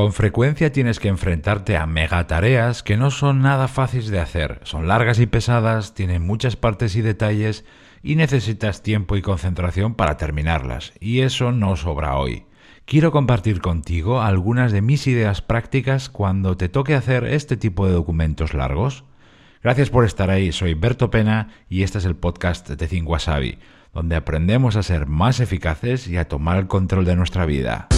Con frecuencia tienes que enfrentarte a megatareas que no son nada fáciles de hacer, son largas y pesadas, tienen muchas partes y detalles y necesitas tiempo y concentración para terminarlas, y eso no sobra hoy. Quiero compartir contigo algunas de mis ideas prácticas cuando te toque hacer este tipo de documentos largos. Gracias por estar ahí, soy Berto Pena y este es el podcast de Think Wasabi, donde aprendemos a ser más eficaces y a tomar el control de nuestra vida.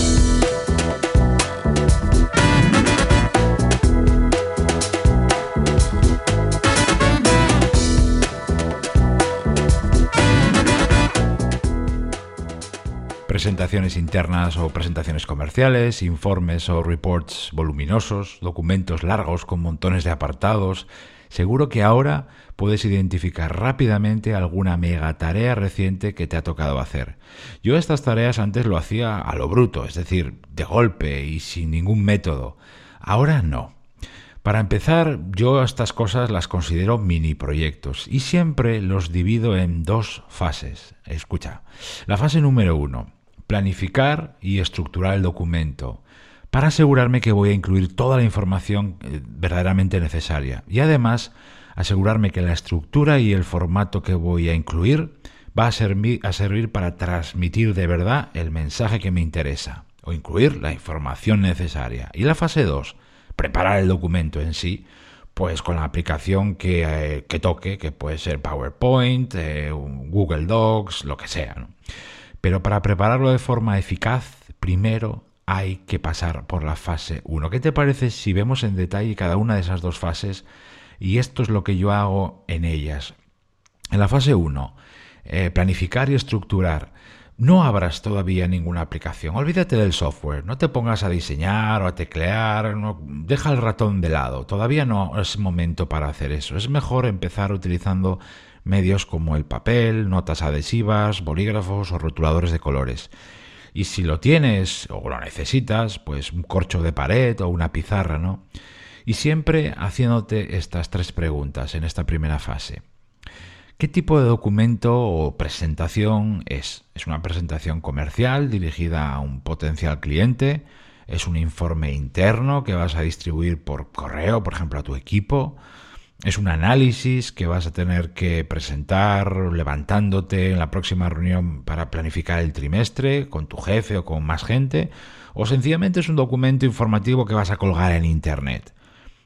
Presentaciones internas o presentaciones comerciales, informes o reports voluminosos, documentos largos con montones de apartados. Seguro que ahora puedes identificar rápidamente alguna mega tarea reciente que te ha tocado hacer. Yo estas tareas antes lo hacía a lo bruto, es decir, de golpe y sin ningún método. Ahora no. Para empezar, yo estas cosas las considero mini proyectos y siempre los divido en dos fases. Escucha, la fase número uno, planificar y estructurar el documento para asegurarme que voy a incluir toda la información eh, verdaderamente necesaria y además asegurarme que la estructura y el formato que voy a incluir va a a servir para transmitir de verdad el mensaje que me interesa o incluir la información necesaria. Y la fase 2, preparar el documento en sí, pues con la aplicación que, eh, toque, que puede ser PowerPoint, eh, Google Docs, lo que sea. Pero para prepararlo de forma eficaz, primero hay que pasar por la fase 1. ¿Qué te parece si vemos en detalle cada una de esas dos fases? Y esto es lo que yo hago en ellas. En la fase 1, eh, planificar y estructurar. No abras todavía ninguna aplicación. Olvídate del software. No te pongas a diseñar o a teclear. deja el ratón de lado. Todavía no es momento para hacer eso. Es mejor empezar utilizando medios como el papel, notas adhesivas, bolígrafos o rotuladores de colores. Y si lo tienes o lo necesitas, pues un corcho de pared o una pizarra, ¿no? Y siempre haciéndote estas tres preguntas en esta primera fase. ¿Qué tipo de documento o presentación es? ¿Es una presentación comercial dirigida a un potencial cliente? ¿Es un informe interno que vas a distribuir por correo, por ejemplo, a tu equipo? Es un análisis que vas a tener que presentar levantándote en la próxima reunión para planificar el trimestre con tu jefe o con más gente, o sencillamente es un documento informativo que vas a colgar en Internet.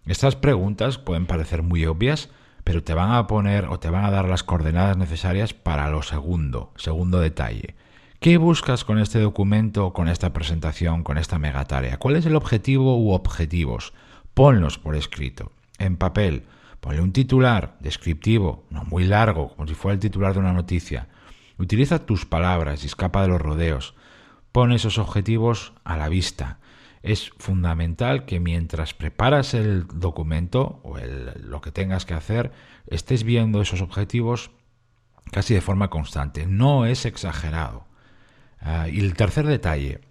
Estas preguntas pueden parecer muy obvias, pero te van a poner o te van a dar las coordenadas necesarias para lo segundo, segundo detalle. ¿Qué buscas con este documento, con esta presentación, con esta megatarea? ¿Cuál es el objetivo u objetivos? Ponlos por escrito, en papel, Ponle un titular descriptivo, no muy largo, como si fuera el titular de una noticia. Utiliza tus palabras y escapa de los rodeos. Pon esos objetivos a la vista. Es fundamental que mientras preparas el documento o lo que tengas que hacer, estés viendo esos objetivos casi de forma constante. No es exagerado. Ah, y el tercer detalle,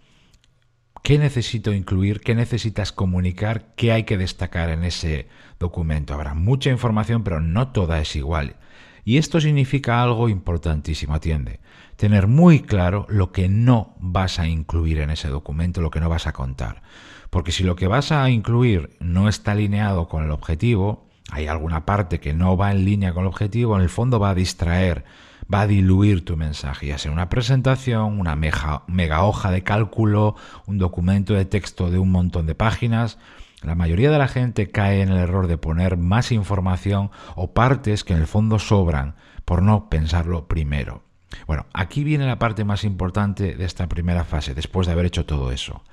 ¿Qué necesito incluir? ¿Qué necesitas comunicar? ¿Qué hay que destacar en ese documento? Habrá mucha información, pero no toda es igual. Y esto significa algo importantísimo, atiende. Tener muy claro lo que no vas a incluir en ese documento, lo que no vas a contar. Porque si lo que vas a incluir no está alineado con el objetivo, hay alguna parte que no va en línea con el objetivo, en el fondo va a distraer va a diluir tu mensaje, ya sea una presentación, una mega hoja de cálculo, un documento de texto de un montón de páginas. La mayoría de la gente cae en el error de poner más información o partes que en el fondo sobran por no pensarlo primero. Bueno, aquí viene la parte más importante de esta primera fase, después de haber hecho todo eso.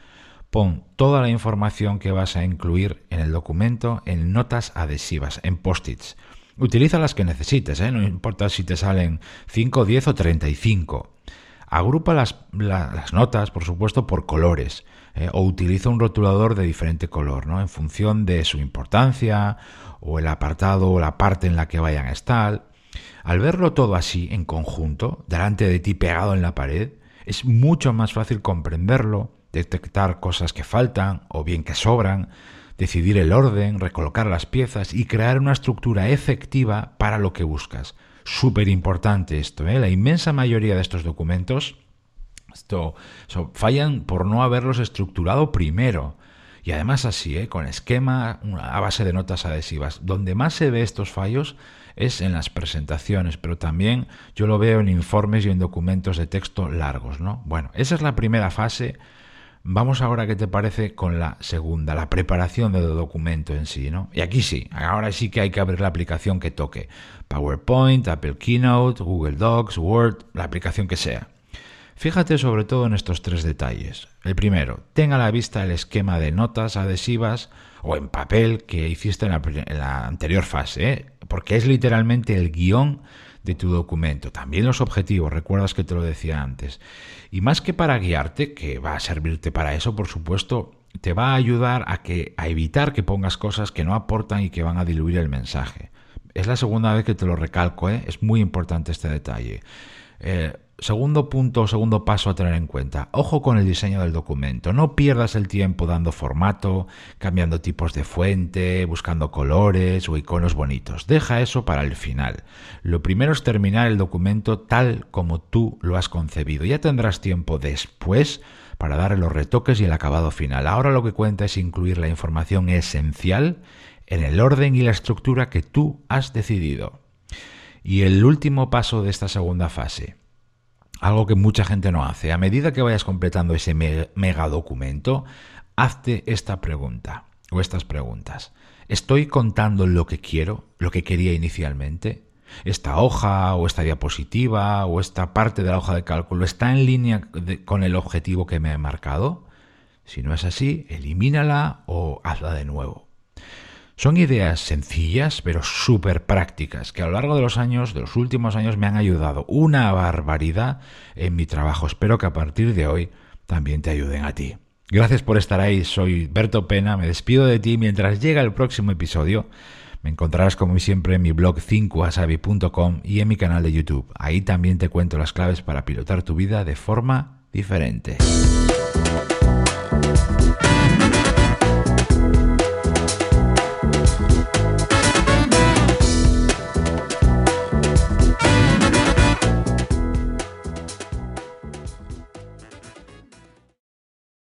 Pon toda la información que vas a incluir en el documento en notas adhesivas, en post-its. Utiliza las que necesites, ¿eh? no importa si te salen 5, 10 o 35. Agrupa las, las notas, por supuesto, por colores. ¿eh? o utiliza un rotulador de diferente color, ¿no? En función de su importancia, o el apartado o la parte en la que vayan a estar. Al verlo todo así, en conjunto, delante de ti pegado en la pared, es mucho más fácil comprenderlo, detectar cosas que faltan o bien que sobran, decidir el orden, recolocar las piezas y crear una estructura efectiva para lo que buscas. Súper importante esto, ¿eh? La inmensa mayoría de estos documentos esto, fallan por no haberlos estructurado primero. Y además así, ¿eh? con esquema a base de notas adhesivas. Donde más se ve estos fallos es en las presentaciones, pero también yo lo veo en informes y en documentos de texto largos, ¿no? Bueno, esa es la primera fase. Vamos ahora, ¿qué te parece con la segunda, la preparación del documento en sí, ¿no? Y aquí sí, ahora sí que hay que abrir la aplicación que toque. PowerPoint, Apple Keynote, Google Docs, Word, la aplicación que sea. Fíjate sobre todo en estos tres detalles. El primero, tenga a la vista el esquema de notas adhesivas o en papel que hiciste en la, anterior fase, ¿eh? porque es literalmente el guion de tu documento. También los objetivos, recuerdas que te lo decía antes. Y más que para guiarte, que va a servirte para eso, por supuesto, te va a ayudar a, que, a evitar que pongas cosas que no aportan y que van a diluir el mensaje. Es la segunda vez que te lo recalco, ¿eh? es muy importante este detalle. Eh, segundo punto, segundo paso a tener en cuenta. Ojo con el diseño del documento. No pierdas el tiempo dando formato, cambiando tipos de fuente, buscando colores o iconos bonitos. Deja eso para el final. Lo primero es terminar el documento tal como tú lo has concebido. Ya tendrás tiempo después para darle los retoques y el acabado final. Ahora lo que cuenta es incluir la información esencial en el orden y la estructura que tú has decidido. Y el último paso de esta segunda fase, algo que mucha gente no hace, a medida que vayas completando ese mega documento, hazte esta pregunta o estas preguntas. ¿Estoy contando lo que quiero, lo que quería inicialmente? ¿Esta hoja o esta diapositiva o esta parte de la hoja de cálculo está en línea con el objetivo que me he marcado? Si no es así, elimínala o hazla de nuevo. Son ideas sencillas pero súper prácticas que a lo largo de los años, de los últimos años, me han ayudado una barbaridad en mi trabajo. Espero que a partir de hoy también te ayuden a ti. Gracias por estar ahí, soy Berto Pena, me despido de ti mientras llega el próximo episodio. Me encontrarás como siempre en mi blog 5asabi.com y en mi canal de YouTube. Ahí también te cuento las claves para pilotar tu vida de forma diferente.